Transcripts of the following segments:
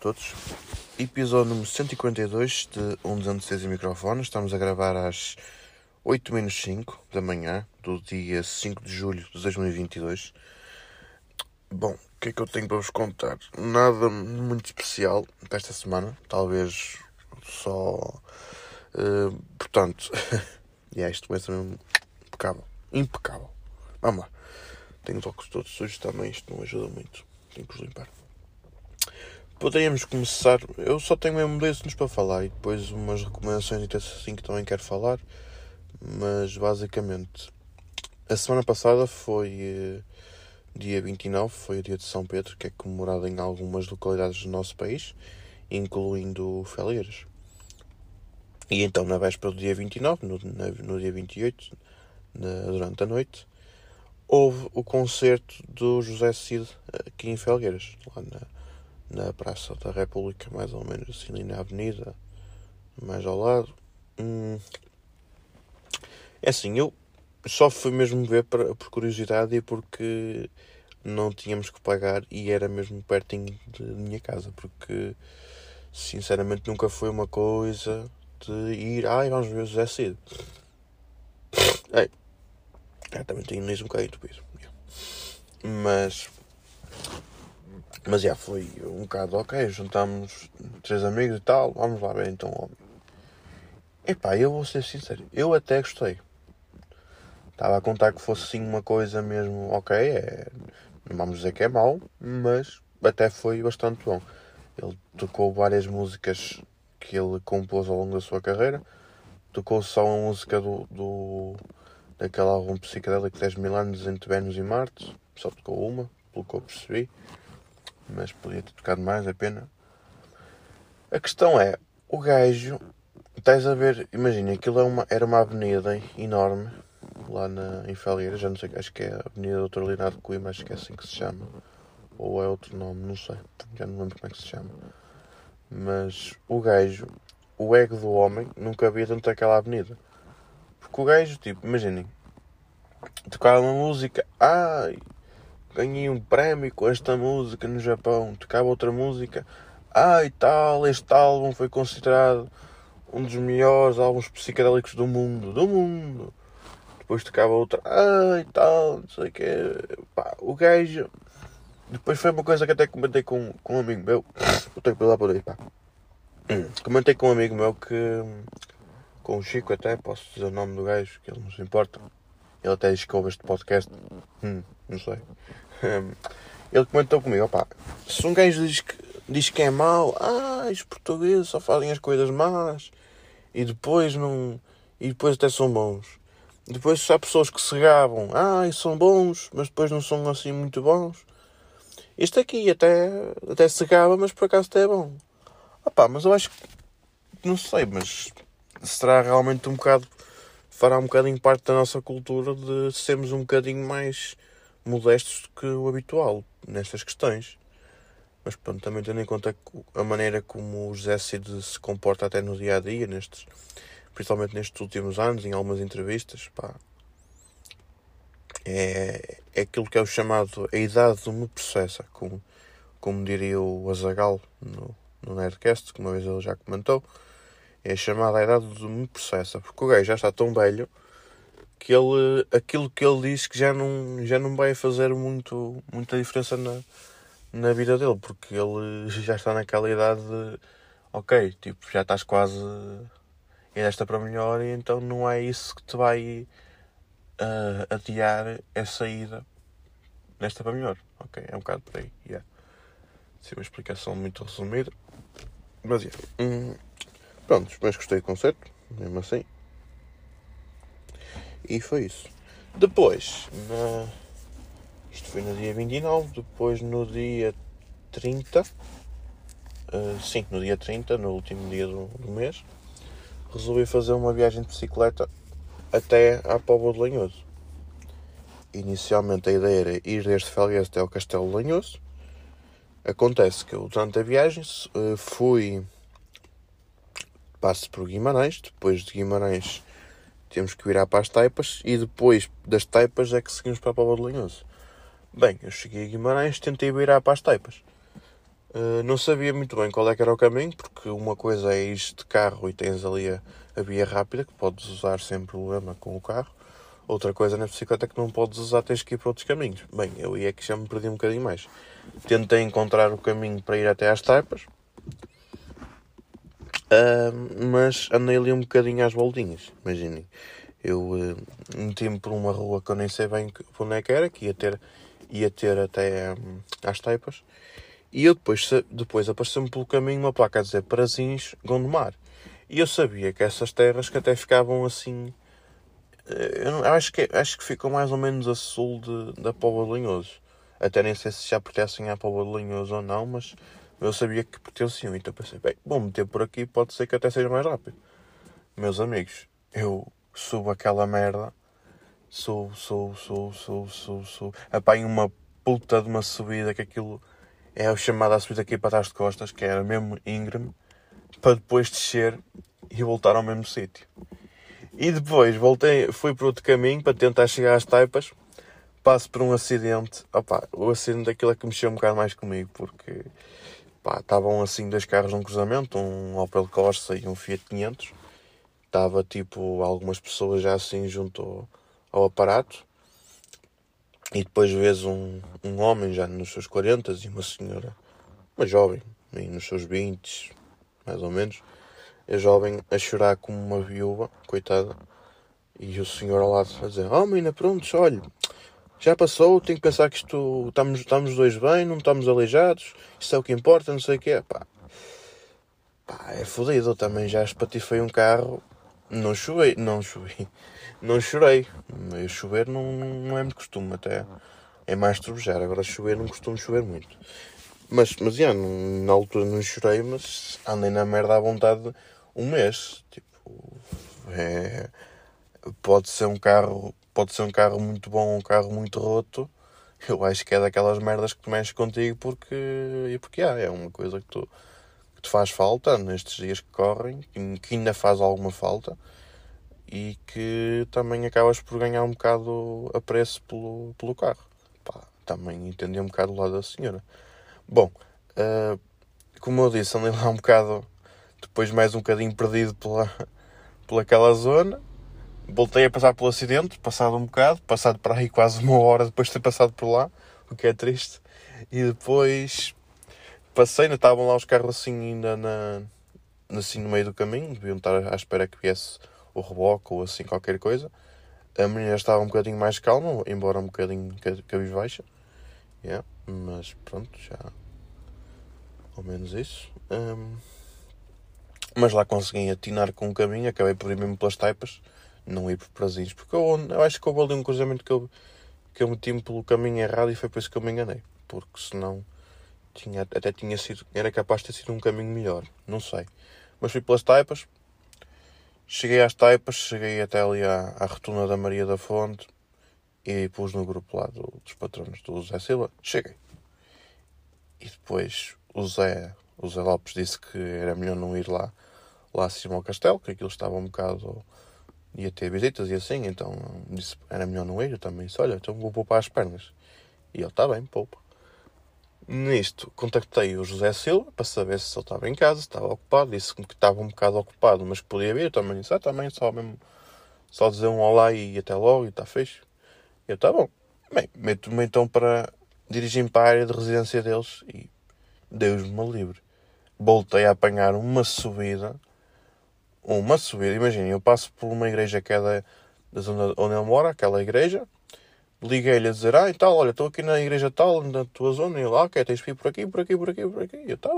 todos. Episódio número 142 de Um dos Antecedentes e Microfones. Estamos a gravar às 8 menos 5 da manhã, do dia 5 de julho de 2022. Bom, o que é que eu tenho para vos contar? Nada muito especial para esta semana. Talvez só. Uh, portanto, e yeah, isto vai ser mesmo impecável. Impecável. Vamos lá. Tenho os óculos todos sujos também, isto não ajuda muito. Tenho que os limpar. Poderíamos começar. Eu só tenho mesmo dois para falar e depois umas recomendações e assim que também quero falar. Mas basicamente, a semana passada foi eh, dia 29, foi o dia de São Pedro, que é comemorado em algumas localidades do nosso país, incluindo Felgueiras. E então, na véspera do dia 29, no, no dia 28, na, durante a noite, houve o concerto do José Cid aqui em Felgueiras, lá na na Praça da República, mais ou menos assim, ali na Avenida, mais ao lado. Hum. É assim, eu só fui mesmo ver para, por curiosidade e porque não tínhamos que pagar e era mesmo pertinho de minha casa, porque sinceramente nunca foi uma coisa de ir, ai, vamos ver o José Cid. Ei, é, também tenho mesmo um bocadinho entupido. Mas mas já foi um bocado ok, juntámos três amigos e tal, vamos lá ver então homem. Epá, eu vou ser sincero, eu até gostei. Estava a contar que fosse sim uma coisa mesmo ok, é, não vamos dizer que é mau, mas até foi bastante bom. Ele tocou várias músicas que ele compôs ao longo da sua carreira. Tocou só a música do, do daquele álbum psicodélico 10 mil anos entre Vênus e Marte. Só tocou uma, pelo que eu percebi mas podia ter tocado mais, a pena. A questão é, o gajo, estás a ver, imagina, aquilo é uma, era uma avenida enorme, lá na, em já não sei, acho que é a Avenida Dr. Leonardo Coimbra, acho que é assim que se chama. Ou é outro nome, não sei, já não lembro como é que se chama. Mas o gajo, o ego do homem, nunca havia dentro daquela avenida. Porque o gajo, tipo, imaginem, tocava uma música, ai, ganhei um prémio com esta música no Japão, tocava outra música, ah e tal, este álbum foi considerado um dos melhores álbuns psicodélicos do mundo, do mundo. Depois tocava outra, ah e tal, não sei o que, pá, o gajo. Depois foi uma coisa que até comentei com, com um amigo meu, vou ter que lá por aí, pá. Comentei com um amigo meu que, com o Chico até, posso dizer o nome do gajo, que ele não se importa. Ele até diz que ouve este podcast. Hum, não sei. Ele comentou comigo, opá, se um gajo diz que, diz que é mau, ah, os portugueses só fazem as coisas más e depois não. e depois até são bons. Depois há pessoas que se gabam, ah, são bons, mas depois não são assim muito bons. Este aqui até, até se gaba, mas por acaso até é bom. Opá, mas eu acho que. não sei, mas será realmente um bocado. fará um bocadinho parte da nossa cultura de sermos um bocadinho mais modestos do que o habitual nestas questões. Mas pronto, também tendo em conta a maneira como o José Cid se comporta até no dia a dia, nestes, principalmente nestes últimos anos, em algumas entrevistas, pá, é, é aquilo que é o chamado a idade do me processa, como, como diria o Azagal no, no Nerdcast, que uma vez ele já comentou, é chamada a idade do me processa, porque o gajo já está tão velho que ele, aquilo que ele diz que já não, já não vai fazer muito, muita diferença na, na vida dele, porque ele já está naquela idade de, ok, tipo, já estás quase ir desta para melhor e então não é isso que te vai uh, adiar essa ida desta para melhor. Ok, é um bocado por aí. Yeah. Sim, uma explicação muito resumida. Mas yeah. Hum, pronto, mas gostei do concerto, mesmo assim. E foi isso. Depois, na... isto foi no dia 29, depois no dia 30, uh, eh, sim, no dia 30, no último dia do, do, mês, resolvi fazer uma viagem de bicicleta até à Póvoa de Lanhoso. Inicialmente a ideia era ir desde Felgueiras até ao Castelo de Lanhoso. Acontece que eu, durante a viagem, uh, fui. Passo por Guimarães, depois de Guimarães temos que virar para as taipas e depois das taipas é que seguimos para a Póvoa de Lanhoso. Bem, eu cheguei a Guimarães, tentei virar para as taipas. Uh, não sabia muito bem qual é que era o caminho, porque uma coisa é ir de carro e tens ali a, a via rápida, que podes usar sem problema com o carro. Outra coisa na bicicleta que não podes usar, tens que ir para outros caminhos. Bem, eu ia que já me perdi um bocadinho mais. Tentei encontrar o caminho para ir até às taipas, uh, mas andei ali um bocadinho às voltinhas, imaginem. Eu uh, meti-me por uma rua que eu nem sei bem onde é que era, que ia ter, ia ter até um, às taipas. E eu depois, depois apareceu-me pelo caminho uma placa a dizer Parazins, Gondomar. E eu sabia que essas terras que até ficavam assim eh, eu, não, acho, que, acho que ficam mais ou menos a sul de, da Póvoa de Linhoso. Até nem sei se já pertencem à Póvoa de Linhoso ou não, mas eu sabia que pertenciam. Então pensei, bem, vou meter por aqui, pode ser que até seja mais rápido. Meus amigos, eu subo aquela merda, subo, subo, subo, subo, subo, subo. Apanho uma puta de uma subida que aquilo é o chamado a subida aqui para trás de costas, que era mesmo íngreme, para depois descer e voltar ao mesmo sítio. E depois voltei, fui para outro caminho para tentar chegar às taipas. Passo por um acidente. Opa, o acidente daquilo é que mexeu um bocado mais comigo, porque estavam assim dois carros num cruzamento, um Opel Corsa e um Fiat 500. Estava tipo algumas pessoas já assim junto ao, ao aparato. E depois vês um, um homem já nos seus 40 e uma senhora, uma jovem, nos seus 20, mais ou menos, a jovem a chorar como uma viúva, coitada, e o senhor ao lado a dizer: Oh, menina, pronto, olha, já passou, tenho que pensar que isto estamos, estamos dois bem, não estamos aleijados, isso é o que importa, não sei o que Pá, pá é fodido. Também já espatifei um carro, não chovei, não chovei, não chorei. Eu chover não, não é muito costume, até é mais trovejar. Agora chover não costumo chover muito. Mas, mas já, na altura não chorei, mas andei na merda à vontade um mês. Tipo, é, pode ser um carro, pode ser um carro muito bom, um carro muito roto. Eu acho que é daquelas merdas que mexes contigo porque, e porque é, é uma coisa que tu que te faz falta nestes dias que correm, que ainda faz alguma falta e que também acabas por ganhar um bocado a preço pelo, pelo carro. Pá, também entendi um bocado o lado da senhora. Bom, uh, como eu disse, andei lá um bocado depois mais um bocadinho perdido pela, pela aquela zona. Voltei a passar pelo acidente, passado um bocado, passado para aí quase uma hora depois de ter passado por lá, o que é triste. E depois passei, ainda estavam lá os carros assim ainda na, assim no meio do caminho, deviam estar à espera que viesse o reboque ou assim qualquer coisa. A menina estava um bocadinho mais calma, embora um bocadinho cabisbaixa. Yeah, mas pronto, já ao menos isso. Um, mas lá consegui atinar com um caminho, acabei por ir mesmo pelas taipas, não ir por prazinhos, porque eu, eu acho que houve ali um cruzamento que eu, que eu meti-me pelo caminho errado e foi por isso que eu me enganei, porque senão tinha, até tinha sido, era capaz de ter sido um caminho melhor, não sei. Mas fui pelas taipas, cheguei às taipas, cheguei até ali à, à rotunda da Maria da Fonte e pus no grupo lá do, dos patronos do Zé Silva, cheguei. E depois o Zé o Zé Lopes disse que era melhor não ir lá, lá acima ao castelo, que aquilo estava um bocado. Ia ter visitas e assim, então disse era melhor não ir. Eu também disse: Olha, então vou poupar as pernas. E ele: Está bem, poupa. Nisto, contactei o José Silva para saber se ele estava em casa, se estava ocupado. Disse-me que estava um bocado ocupado, mas que podia vir. Eu também disse: Ah, também, só mesmo. Só dizer um olá e até logo e está fecho. E eu: Está bom. Bem, meto-me então para dirigir-me para a área de residência deles e Deus-me livre voltei a apanhar uma subida. Uma subida, imaginem, eu passo por uma igreja que é da, da zona onde ele mora, aquela igreja. Liguei-lhe a dizer, ah, e tal, olha, estou aqui na igreja tal, na tua zona, e ele, ah, ok, tens de ir por aqui, por aqui, por aqui, por aqui. E eu, tá.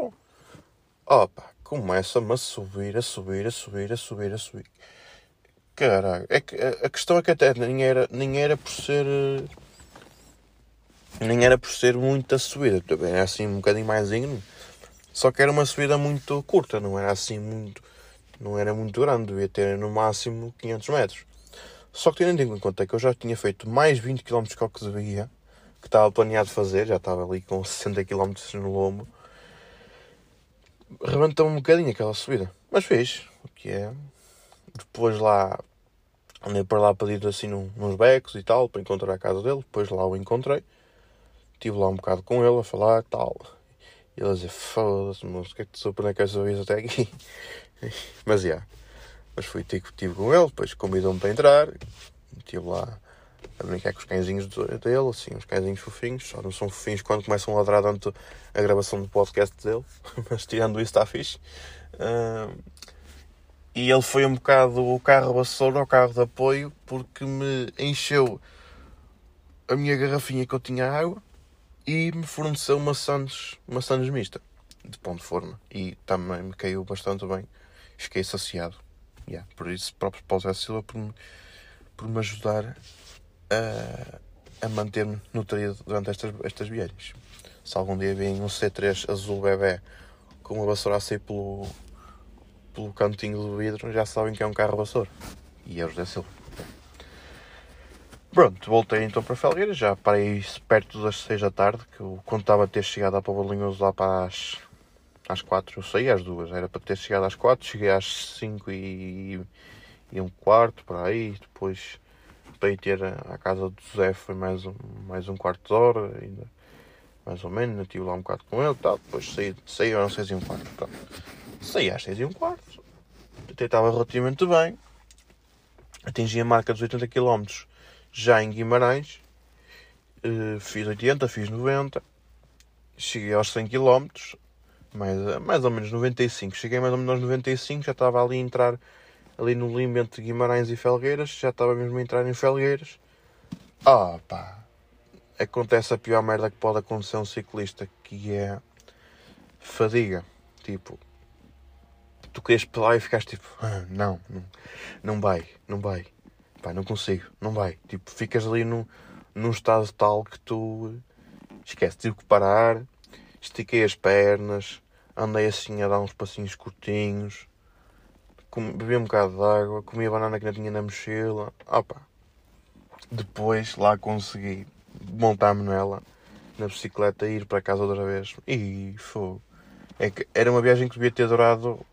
Opa, começa-me a subir, a subir, a subir, a subir, a subir. Caralho, é que, a questão é que até nem era, nem era por ser. Nem era por ser muita subida, também era assim um bocadinho mais íngreme. Só que era uma subida muito curta, não era assim muito. Não era muito grande, devia ter no máximo 500 metros. Só que tendo em conta que eu já tinha feito mais 20 km que o que que estava planeado fazer, já estava ali com 60 km no lombo, rebentou um bocadinho aquela subida. Mas fez, o que é. Depois lá andei para lá pedir assim nos becos e tal, para encontrar a casa dele. Depois lá o encontrei. Estive lá um bocado com ele a falar tal. E ele a dizer, foda-se, moço, o que é que tu surpreende que essa vez até aqui? Mas, já. Yeah. Mas fui ter tive com ele, depois convidou-me para entrar. Estive lá a brincar com os cãezinhos dele, assim, uns cãezinhos fofinhos. Só não são fofinhos quando começam a ladrar durante a gravação do podcast dele. Mas tirando isso está fixe. E ele foi um bocado o carro vassoura, o carro de apoio, porque me encheu a minha garrafinha que eu tinha água e me forneceu uma Santos mista de pão de forma e também me caiu bastante bem. Fiquei saciado. Yeah, por isso, próprio Paulo José Silva por me, por me ajudar a, a manter-me nutrido durante estas, estas viagens. Se algum dia vem um C3 azul bebê com uma vassoura a sair pelo, pelo cantinho do vidro, já sabem que é um carro vassoura. E é o José Silva. Pronto, voltei então para Felgueiras, já parei perto das 6 da tarde, que eu contava ter chegado a Pabalinhoso lá para as, às 4, eu saí às 2, era para ter chegado às 4, cheguei às 5 e, e um quarto, para aí, depois para ir ter a casa do José foi mais um, mais um quarto de hora, ainda mais ou menos, estive lá um bocado com ele tal, depois saí, saí às 6 e um quarto, pronto. Saí às 6 e um quarto, até estava relativamente bem, atingi a marca dos 80 km já em Guimarães, uh, fiz 80, fiz 90, cheguei aos 100 km, mais, mais ou menos 95. Cheguei mais ou menos aos 95, já estava ali a entrar ali no limbo entre Guimarães e Felgueiras, já estava mesmo a entrar em Felgueiras. Ah pá, acontece a pior merda que pode acontecer a um ciclista, que é fadiga. Tipo, tu queres pedalar e ficaste tipo, ah, não, não, não vai, não vai. Não consigo, não vai. Tipo, ficas ali num, num estado tal que tu esquece, tive que parar, estiquei as pernas, andei assim a dar uns passinhos curtinhos, bebi um bocado de água, comi a banana que não tinha na mochila. Opa. Depois lá consegui montar-me nela, na bicicleta, e ir para casa outra vez. E foi. É que era uma viagem que devia ter durado.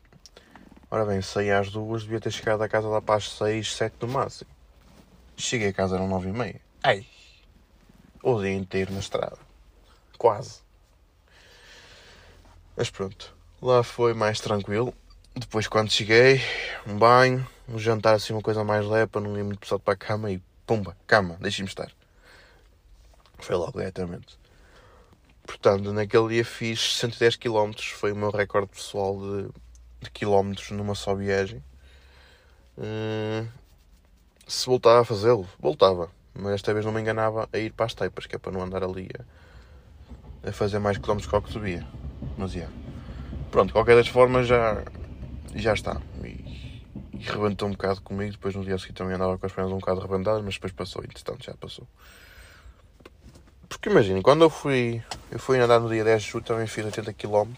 Ora bem, saí às duas, devia ter chegado a casa lá para as seis, sete no máximo. Cheguei a casa, eram nove e meia. Ai! O dia inteiro na estrada. Quase. Mas pronto. Lá foi mais tranquilo. Depois, quando cheguei, um banho, um jantar assim, uma coisa mais leve para não ir muito pesado para a cama e pumba, cama, deixe-me estar. Foi logo diretamente. Portanto, naquele dia fiz 110 km, foi o meu recorde pessoal de, de quilómetros numa só viagem. Uh, se voltava a fazê-lo, voltava. Mas esta vez não me enganava a ir para as teipas, que é para não andar ali a, a fazer mais quilómetros que o que devia. Mas. Yeah. Pronto, qualquer das formas já, já está. E, e rebentou um bocado comigo. Depois no dia seguinte também andava com as pernas um bocado rebentadas, mas depois passou, entretanto já passou. Porque imaginem, quando eu fui, eu fui andar no dia 10 de julho também fiz 80 km,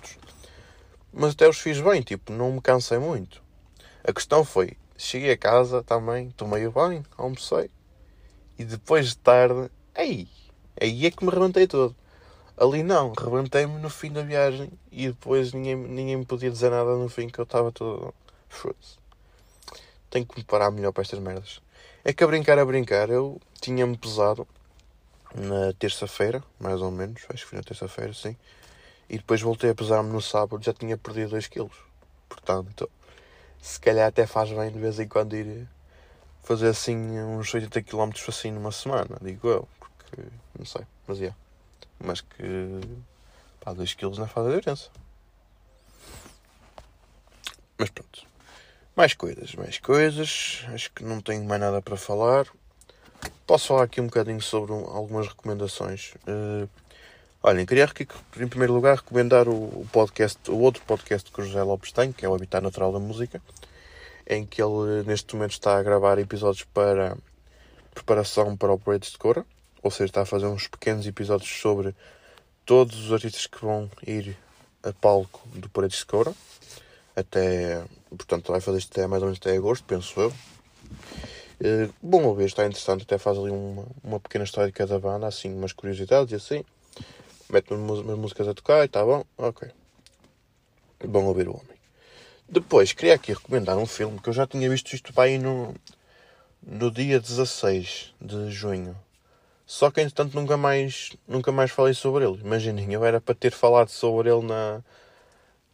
mas até os fiz bem, tipo, não me cansei muito. A questão foi, Cheguei a casa também, tomei o banho, almocei. E depois de tarde, aí, aí é que me rebentei todo. Ali não, rebentei-me no fim da viagem e depois ninguém, ninguém me podia dizer nada no fim que eu estava todo. Foda-se. Tenho que me parar melhor para estas merdas. É que a brincar, a brincar, eu tinha-me pesado na terça-feira, mais ou menos, acho que foi na terça-feira, sim. E depois voltei a pesar-me no sábado, já tinha perdido 2 kg. Portanto, se calhar até faz bem de vez em quando ir fazer assim uns 80 km assim numa semana, digo eu, porque não sei, mas é. Mas que pá, 2 kg não faz a diferença. Mas pronto. Mais coisas, mais coisas. Acho que não tenho mais nada para falar. Posso falar aqui um bocadinho sobre algumas recomendações. Uh, Olhem, queria em primeiro lugar recomendar o podcast, o outro podcast que o José Lopes tem, que é o Habitat Natural da Música, em que ele neste momento está a gravar episódios para preparação para o Paredes de Cora, ou seja, está a fazer uns pequenos episódios sobre todos os artistas que vão ir a palco do Paredes de Cora, até, portanto, vai fazer isto até mais ou menos até agosto, penso eu. Uh, bom ouvir, está interessante, até faz ali uma, uma pequena história de cada banda, assim, umas curiosidades e assim mete umas músicas a tocar e tá bom, ok. Bom ouvir o homem. Depois, queria aqui recomendar um filme que eu já tinha visto isto para aí no, no dia 16 de junho. Só que entretanto nunca mais, nunca mais falei sobre ele. Imaginem, eu era para ter falado sobre ele na,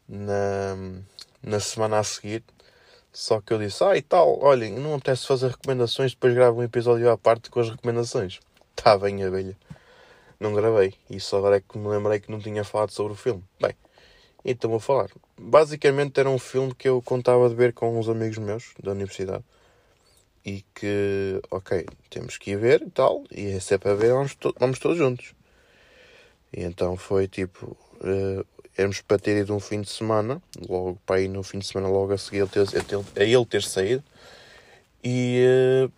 na, na semana a seguir. Só que eu disse, ah e tal, olhem, não me apetece fazer recomendações, depois gravo um episódio à parte com as recomendações. Está bem, abelha. Não gravei. E só agora é que me lembrei que não tinha falado sobre o filme. Bem, então vou falar. Basicamente era um filme que eu contava de ver com uns amigos meus da universidade. E que, ok, temos que ir ver e tal. E se é para ver, vamos, to vamos todos juntos. E então foi tipo. Uh, éramos para ter ido um fim de semana, logo para ir no fim de semana, logo a seguir a, a, ter, a ele ter saído. E, uh,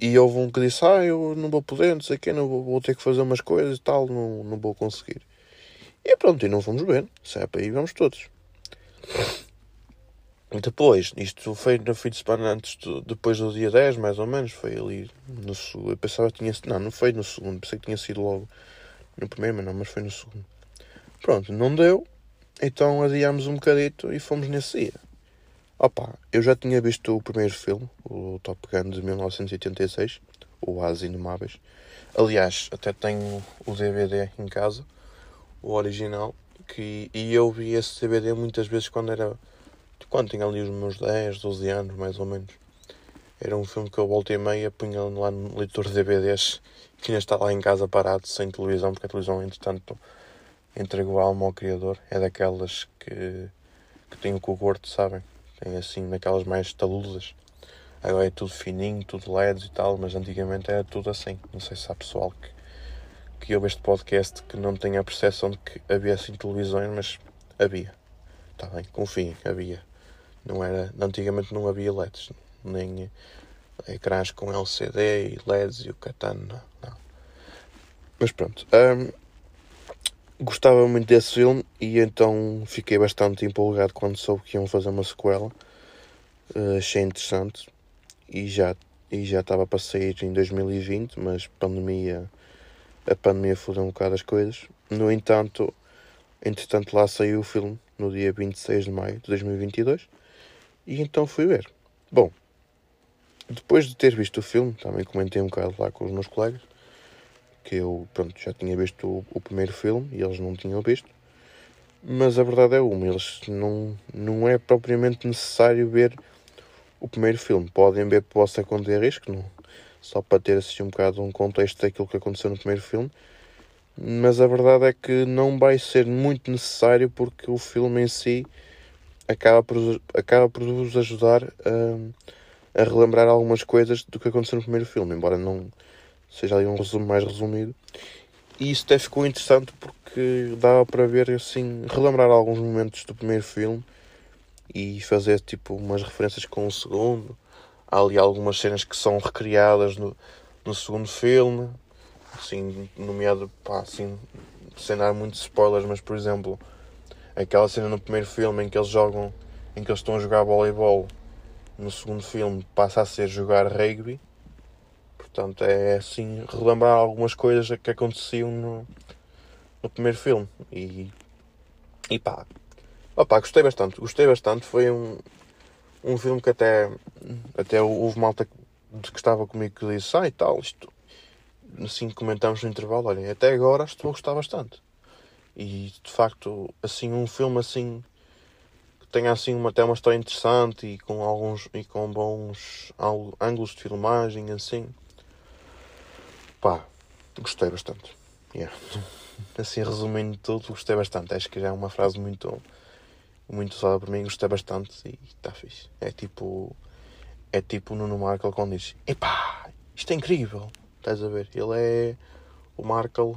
e houve um que disse: Ah, eu não vou poder, não sei o não vou, vou ter que fazer umas coisas e tal, não, não vou conseguir. E pronto, e não fomos ver. Se é para ir, vamos todos. Depois, isto foi no fim de semana antes, do, depois do dia 10, mais ou menos, foi ali no segundo. Eu pensava que tinha sido. Não, não foi no segundo, pensei que tinha sido logo no primeiro, mas não, mas foi no segundo. Pronto, não deu, então adiámos um bocadito e fomos nesse dia. Opa, eu já tinha visto o primeiro filme, o Top Gun de 1986, o As Inumáveis. Aliás, até tenho o DVD em casa o original, que, e eu vi esse DVD muitas vezes quando era. quando tinha ali os meus 10, 12 anos, mais ou menos. Era um filme que eu voltei e meia, punha lá no leitor de DVDs, que ainda está lá em casa parado, sem televisão, porque a televisão, entretanto, entregou a alma ao criador. É daquelas que, que tem o cogorto, sabem? Tem assim, daquelas mais taludas. Agora é tudo fininho, tudo LEDs e tal, mas antigamente era tudo assim. Não sei se há pessoal que que ouve este podcast que não tenha a percepção de que havia assim televisões, mas havia. Está bem, confiem, havia. Não era, antigamente não havia LEDs, nem ecrãs com LCD e LEDs e o catano, não, não. Mas pronto. Um, gostava muito desse filme e então fiquei bastante empolgado quando soube que iam fazer uma sequela. Uh, achei interessante e já, e já estava para sair em 2020, mas pandemia a pandemia fodeu um bocado as coisas. No entanto, entretanto lá saiu o filme no dia 26 de maio de 2022 e então fui ver. Bom, depois de ter visto o filme, também comentei um bocado lá com os meus colegas que eu pronto, já tinha visto o, o primeiro filme e eles não tinham visto. Mas a verdade é uma, eles não, não é propriamente necessário ver o primeiro filme. Podem ver conta de risco, não, só para ter assim um bocado um contexto daquilo que aconteceu no primeiro filme. Mas a verdade é que não vai ser muito necessário porque o filme em si acaba por, acaba por vos ajudar a, a relembrar algumas coisas do que aconteceu no primeiro filme, embora não seja ali um resumo mais resumido. E isso até ficou interessante porque dava para ver assim, relembrar alguns momentos do primeiro filme e fazer tipo umas referências com o segundo Há ali algumas cenas que são recriadas no, no segundo filme, assim, nomeado, pá, assim, sem dar muitos spoilers, mas por exemplo, aquela cena no primeiro filme em que eles jogam, em que eles estão a jogar voleibol, no segundo filme passa a ser jogar rugby. Portanto, é assim, relembrar algumas coisas que aconteciam no, no primeiro filme. E, e pá, opá, gostei bastante, gostei bastante. Foi um, um filme que até, até houve malta que estava comigo que disse, ah e tal, isto, assim comentamos no intervalo, olhem, até agora estou a gostar bastante. E de facto, assim, um filme assim tenha assim uma, até uma história interessante e com alguns e com bons ângulos de filmagem, assim, pá, gostei bastante. Yeah. Assim, resumindo tudo, gostei bastante. Acho que já é uma frase muito muito usada por mim, gostei bastante e está fixe. É tipo. É tipo Nuno Markle quando diz: Epá, isto é incrível. Estás a ver? Ele é. O Markle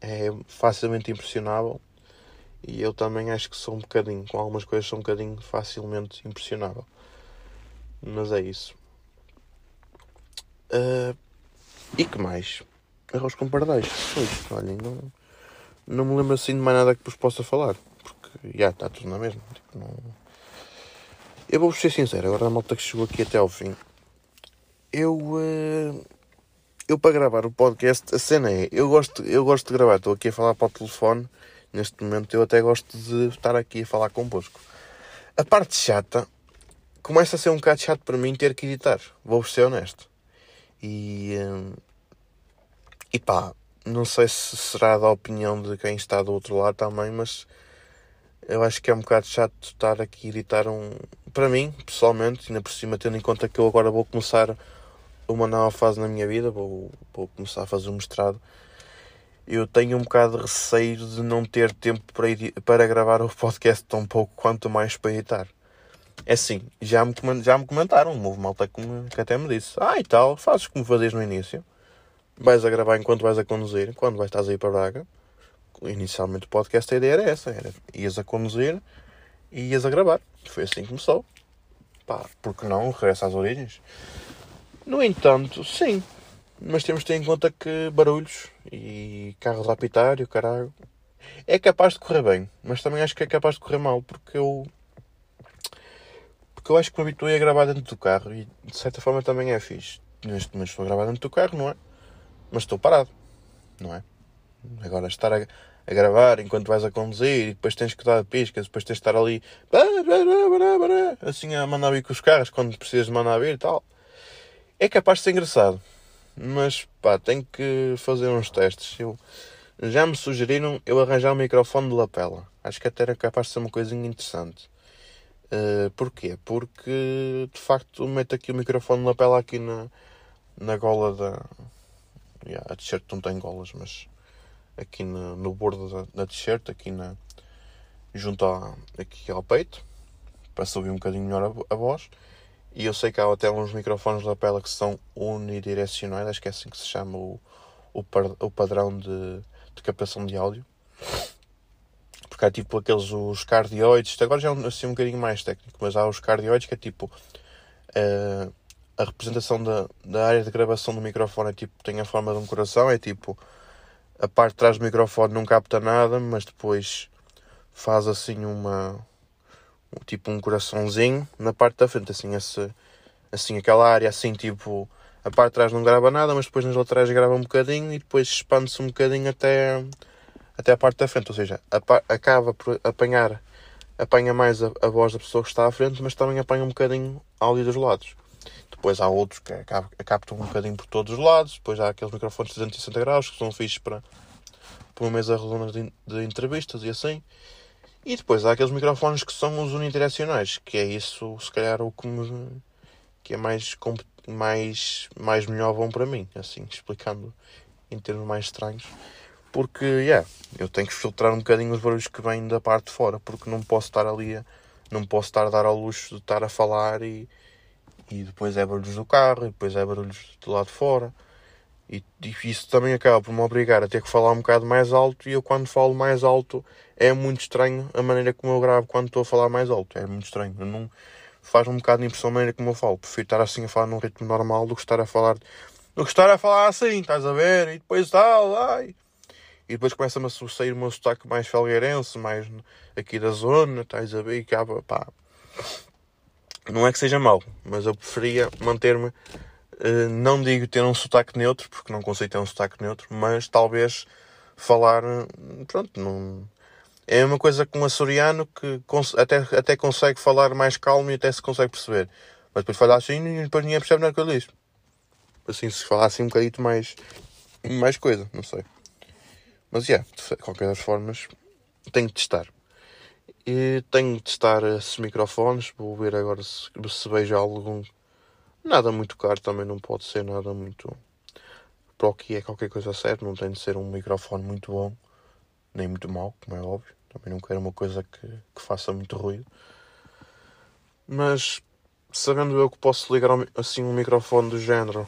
é facilmente impressionável e eu também acho que sou um bocadinho, com algumas coisas sou um bocadinho facilmente impressionável. Mas é isso. Uh, e que mais? Arroz com pardais. Pois, olhem, não, não me lembro assim de mais nada que vos possa falar porque já está tudo na mesma. Tipo, não... Eu vou ser sincero, agora a malta que chegou aqui até ao fim. Eu. Uh, eu para gravar o podcast, a cena é, eu gosto, eu gosto de gravar, estou aqui a falar para o telefone, neste momento eu até gosto de estar aqui a falar convosco. A parte chata começa a ser um bocado chato para mim ter que editar, vou ser honesto. E, uh, E pá, não sei se será da opinião de quem está do outro lado também, mas eu acho que é um bocado chato estar aqui a editar um. Para mim, pessoalmente, ainda por cima, tendo em conta que eu agora vou começar uma nova fase na minha vida, vou, vou começar a fazer um mestrado. Eu tenho um bocado de receio de não ter tempo para, para gravar o podcast tão pouco quanto mais para editar. É assim, já me, já me comentaram, houve malta que, que até me disse: Ah, e tal, fazes como fazias no início. Vais a gravar enquanto vais a conduzir, quando vais estás aí para Braga. Inicialmente o podcast a ideia era essa: era ias a conduzir e ias a gravar. Foi assim que começou. Pá, porque não? Regressa às origens. No entanto, sim. Mas temos de ter em conta que barulhos e carros a apitar e o caralho. É capaz de correr bem, mas também acho que é capaz de correr mal, porque eu eu acho que me habituei a gravar dentro do carro e de certa forma também é fixe. Neste momento estou a gravar dentro do carro, não é? Mas estou parado, não é? Agora estar a, a gravar enquanto vais a conduzir e depois tens que dar piscas, depois tens de estar ali assim a mandar vir com os carros quando precisas de mandar vir e tal. É capaz de ser engraçado, mas pá, tenho que fazer uns testes. Eu, já me sugeriram eu arranjar um microfone de lapela. Acho que até era capaz de ser uma coisinha interessante. Uh, porquê? Porque de facto meto aqui o microfone na pele aqui na, na gola da. Yeah, a t-shirt não tem golas, mas aqui no, no bordo da, da t-shirt, aqui na. junto a, aqui ao peito, para se ouvir um bocadinho melhor a, a, voz. E eu sei que há até uns microfones de lapela que são unidirecionais, acho que é assim que se chama o, o, o padrão de, de captação de áudio porque há tipo aqueles os cardioides, agora já é assim um bocadinho mais técnico, mas há os cardioides que é tipo uh, a representação da, da área de gravação do microfone é tipo, tem a forma de um coração, é tipo a parte de trás do microfone não capta nada, mas depois faz assim uma tipo um coraçãozinho na parte da frente, assim, esse, assim aquela área assim tipo a parte de trás não grava nada, mas depois nas laterais grava um bocadinho e depois expande-se um bocadinho até até a parte da frente, ou seja, acaba por apanhar, apanha mais a, a, voz da pessoa que está à frente, mas também apanha um bocadinho áudio dos lados. Depois há outros que captam um bocadinho por todos os lados, depois há aqueles microfones de 360 graus que são fixos para, para uma mesa redonda de, de entrevistas e assim. E depois há aqueles microfones que são os unidirecionais, que é isso, se calhar, o que, me, que é mais, mais, mais melhor bom para mim, assim, explicando em termos mais estranhos porque yeah, eu tenho que filtrar um bocadinho os barulhos que vêm da parte de fora, porque não posso estar ali, não posso estar a dar ao luxo de estar a falar e, e depois é barulhos do carro, e depois é barulhos do lado de fora. E, e isso também acaba por me obrigar a ter que falar um bocado mais alto. E eu, quando falo mais alto, é muito estranho a maneira como eu gravo quando estou a falar mais alto. É muito estranho. Não, faz um bocado de impressão a maneira como eu falo. Prefiro estar assim a falar num ritmo normal do que estar a falar, do que estar a falar assim, estás a ver? E depois tal, ai e depois começa-me a sair o meu sotaque mais felgueirense, mais aqui da zona, estás a ver, e acaba, pá. Não é que seja mau, mas eu preferia manter-me, uh, não digo ter um sotaque neutro, porque não consigo ter um sotaque neutro, mas talvez falar, pronto, não... É uma coisa com um açoriano que até, até consegue falar mais calmo e até se consegue perceber. Mas depois falar assim e depois ninguém percebe nada que eu disse. Assim, se falar assim um bocadito mais, mais coisa, não sei. Mas, yeah, de qualquer das formas, tenho que testar. E tenho que testar esses microfones. Vou ver agora se, se vejo algum. Nada muito caro também não pode ser nada muito. Para o que é qualquer coisa certa, não tem de ser um microfone muito bom, nem muito mau, como é óbvio. Também não quero uma coisa que, que faça muito ruído. Mas sabendo eu que posso ligar assim um microfone do género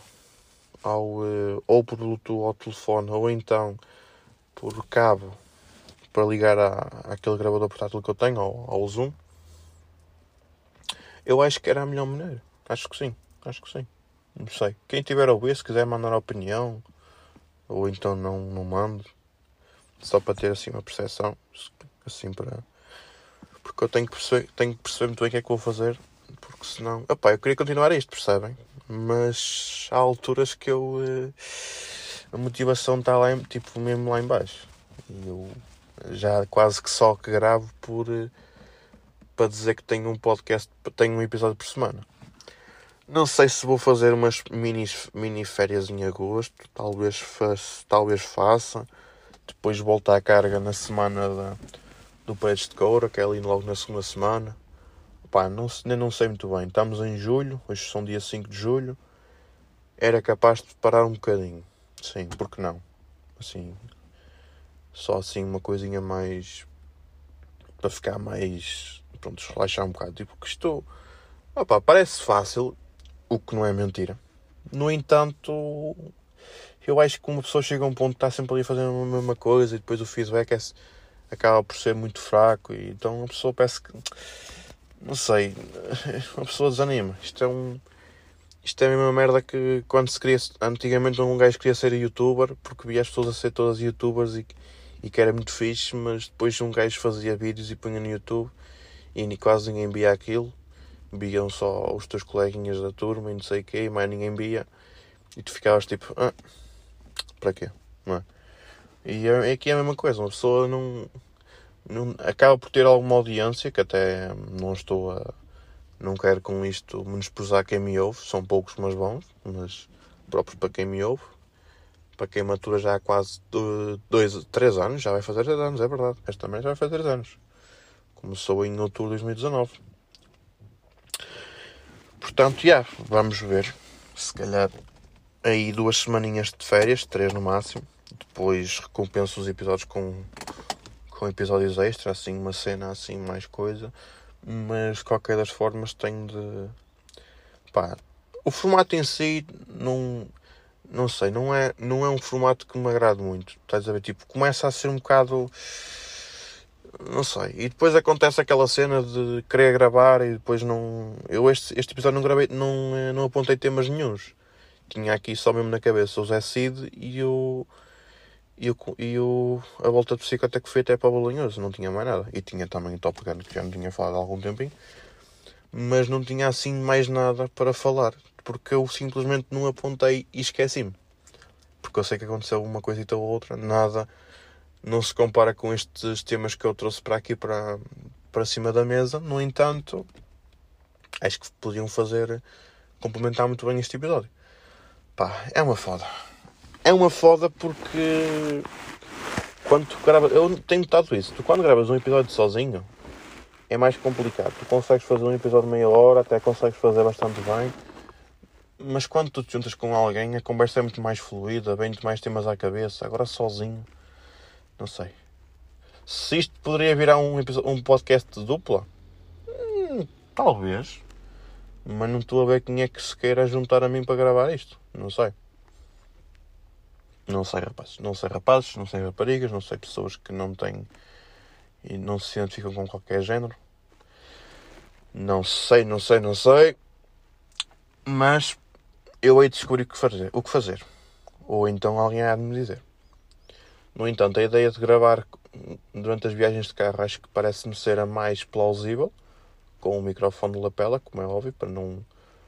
ao, eh, ou por Bluetooth ao telefone, ou então por cabo para ligar à, àquele gravador portátil que eu tenho, ao, ao Zoom, eu acho que era a melhor maneira. Acho que sim, acho que sim. Não sei. Quem tiver a ouvir, se quiser mandar opinião, ou então não, não mando, só para ter assim uma percepção, assim para. Porque eu tenho que perceber, tenho que perceber muito bem o que é que vou fazer, porque senão. Opá, eu queria continuar isto, percebem? Mas há alturas que eu. Uh a motivação está lá, tipo, mesmo lá embaixo. E eu já quase que só que gravo por para dizer que tenho um podcast, tenho um episódio por semana. Não sei se vou fazer umas mini, mini férias em agosto. Talvez, faça, talvez faça. Depois volto à carga na semana da, do Paredes de Coura, que é ali logo na segunda semana. Pá, não, nem não sei muito bem. Estamos em julho, hoje são dia 5 de julho. Era capaz de parar um bocadinho. Sim, porque não? Assim, só assim uma coisinha mais. para ficar mais. pronto, relaxar um bocado. Tipo, que estou. Opa, parece fácil, o que não é mentira. No entanto, eu acho que uma pessoa chega a um ponto que está sempre ali fazer a mesma coisa e depois o feedback é, acaba por ser muito fraco e então a pessoa parece que não sei, a pessoa desanima. Isto é um isto é a mesma merda que quando se queria antigamente um gajo queria ser youtuber porque via as pessoas a ser todas youtubers e, e que era muito fixe, mas depois um gajo fazia vídeos e punha no YouTube e quase ninguém via aquilo viam só os teus coleguinhas da turma e não sei o quê, mais ninguém via. E tu ficavas tipo, ah, para quê? Não é? E é, aqui é a mesma coisa, uma pessoa não, não acaba por ter alguma audiência, que até não estou a. Não quero com isto menosprezar quem me ouve, são poucos mas bons, mas próprios para quem me ouve. Para quem matura já há quase dois, três anos, já vai fazer três anos, é verdade. Esta também já vai fazer três anos. Começou em outubro de 2019. Portanto, já, yeah, vamos ver. Se calhar aí duas semaninhas de férias, três no máximo. Depois recompenso os episódios com, com episódios extra, assim, uma cena assim, mais coisa. Mas qualquer das formas tenho de. Pá, o formato em si não. Não sei, não é, não é um formato que me agrade muito. Estás a ver? Tipo, começa a ser um bocado não sei. E depois acontece aquela cena de querer gravar e depois não. Eu este, este episódio não gravei, não, não apontei temas nenhums. Tinha aqui só mesmo na cabeça o Zé Cid e o. E, o, e o, a volta de bicicleta que foi até para o Bolonhoso, não tinha mais nada. E tinha também o Top Gun, que já não tinha falado há algum tempinho. Mas não tinha assim mais nada para falar. Porque eu simplesmente não apontei e esqueci-me. Porque eu sei que aconteceu uma coisa e ou outra, nada não se compara com estes temas que eu trouxe para aqui para, para cima da mesa. No entanto, acho que podiam fazer complementar muito bem este episódio. Pá, é uma foda. É uma foda porque quando tu gravas, eu tenho notado isso, tu quando gravas um episódio sozinho é mais complicado. Tu consegues fazer um episódio de meia hora, até consegues fazer bastante bem. Mas quando tu te juntas com alguém, a conversa é muito mais fluida, vem muito mais temas à cabeça. Agora sozinho não sei. Se isto poderia virar um, um podcast de dupla? Hum, talvez. Mas não estou a ver quem é que se queira juntar a mim para gravar isto. Não sei. Não sei, rapazes. Não sei, rapazes. Não sei, raparigas. Não sei, pessoas que não têm e não se identificam com qualquer género. Não sei, não sei, não sei. Mas eu hei de descobrir o que fazer. O que fazer. Ou então alguém há de me dizer. No entanto, a ideia de gravar durante as viagens de carro acho que parece-me ser a mais plausível, com o microfone de lapela, como é óbvio, para não.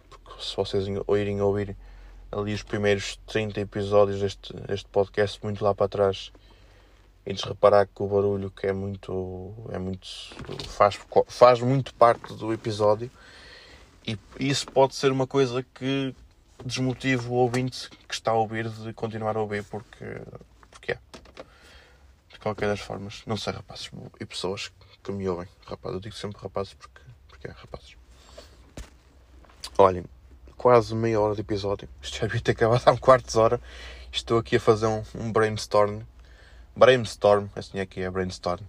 Porque se vocês irem ouvir ali os primeiros 30 episódios deste, deste podcast muito lá para trás e de reparar que o barulho que é muito é muito faz, faz muito parte do episódio e isso pode ser uma coisa que desmotive o ouvinte que está a ouvir de continuar a ouvir porque porque é qualquer das formas. Não sei, rapazes. E pessoas que me ouvem. Rapaz, eu digo sempre rapazes porque, porque é rapazes. Olhem, quase meia hora de episódio. Isto já devia ter acabado há um quarto de hora. Estou aqui a fazer um, um brainstorm. Brainstorm, assim aqui é brainstorm.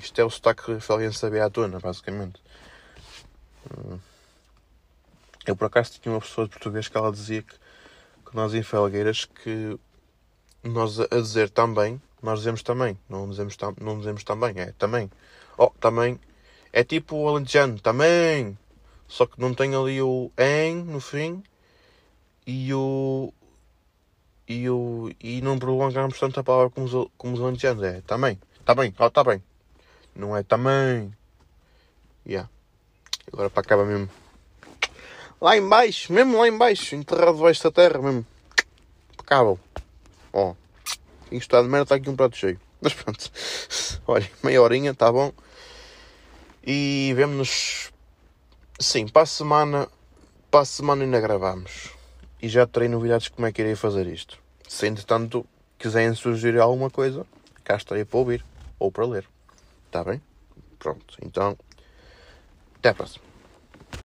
Isto é o sotaque que alguém sabia à tona, basicamente. Hum. Eu por acaso tinha uma pessoa de português que ela dizia que, que nós em Felgueiras que nós a dizer também nós dizemos também, não dizemos, tam, não dizemos também, é também. Oh, também. É tipo o alentejano, também. Só que não tem ali o em no fim e o. E, o, e não prolongamos tanto a palavra como os, como os alentejanos. É também, está bem, oh, está bem. Não é também. Yeah. Agora para acaba mesmo. Lá embaixo, mesmo lá embaixo, enterrado debaixo da terra mesmo. Impecável. Ó. Tenho estado de merda, está aqui um prato cheio. Mas pronto. Olha, meia horinha, tá bom. E vemo-nos. Sim, para a semana Para a semana ainda gravamos. E já terei novidades de como é que irei fazer isto. Se entretanto quiserem sugerir alguma coisa, cá estarei para ouvir ou para ler. Está bem? Pronto, então até a próxima.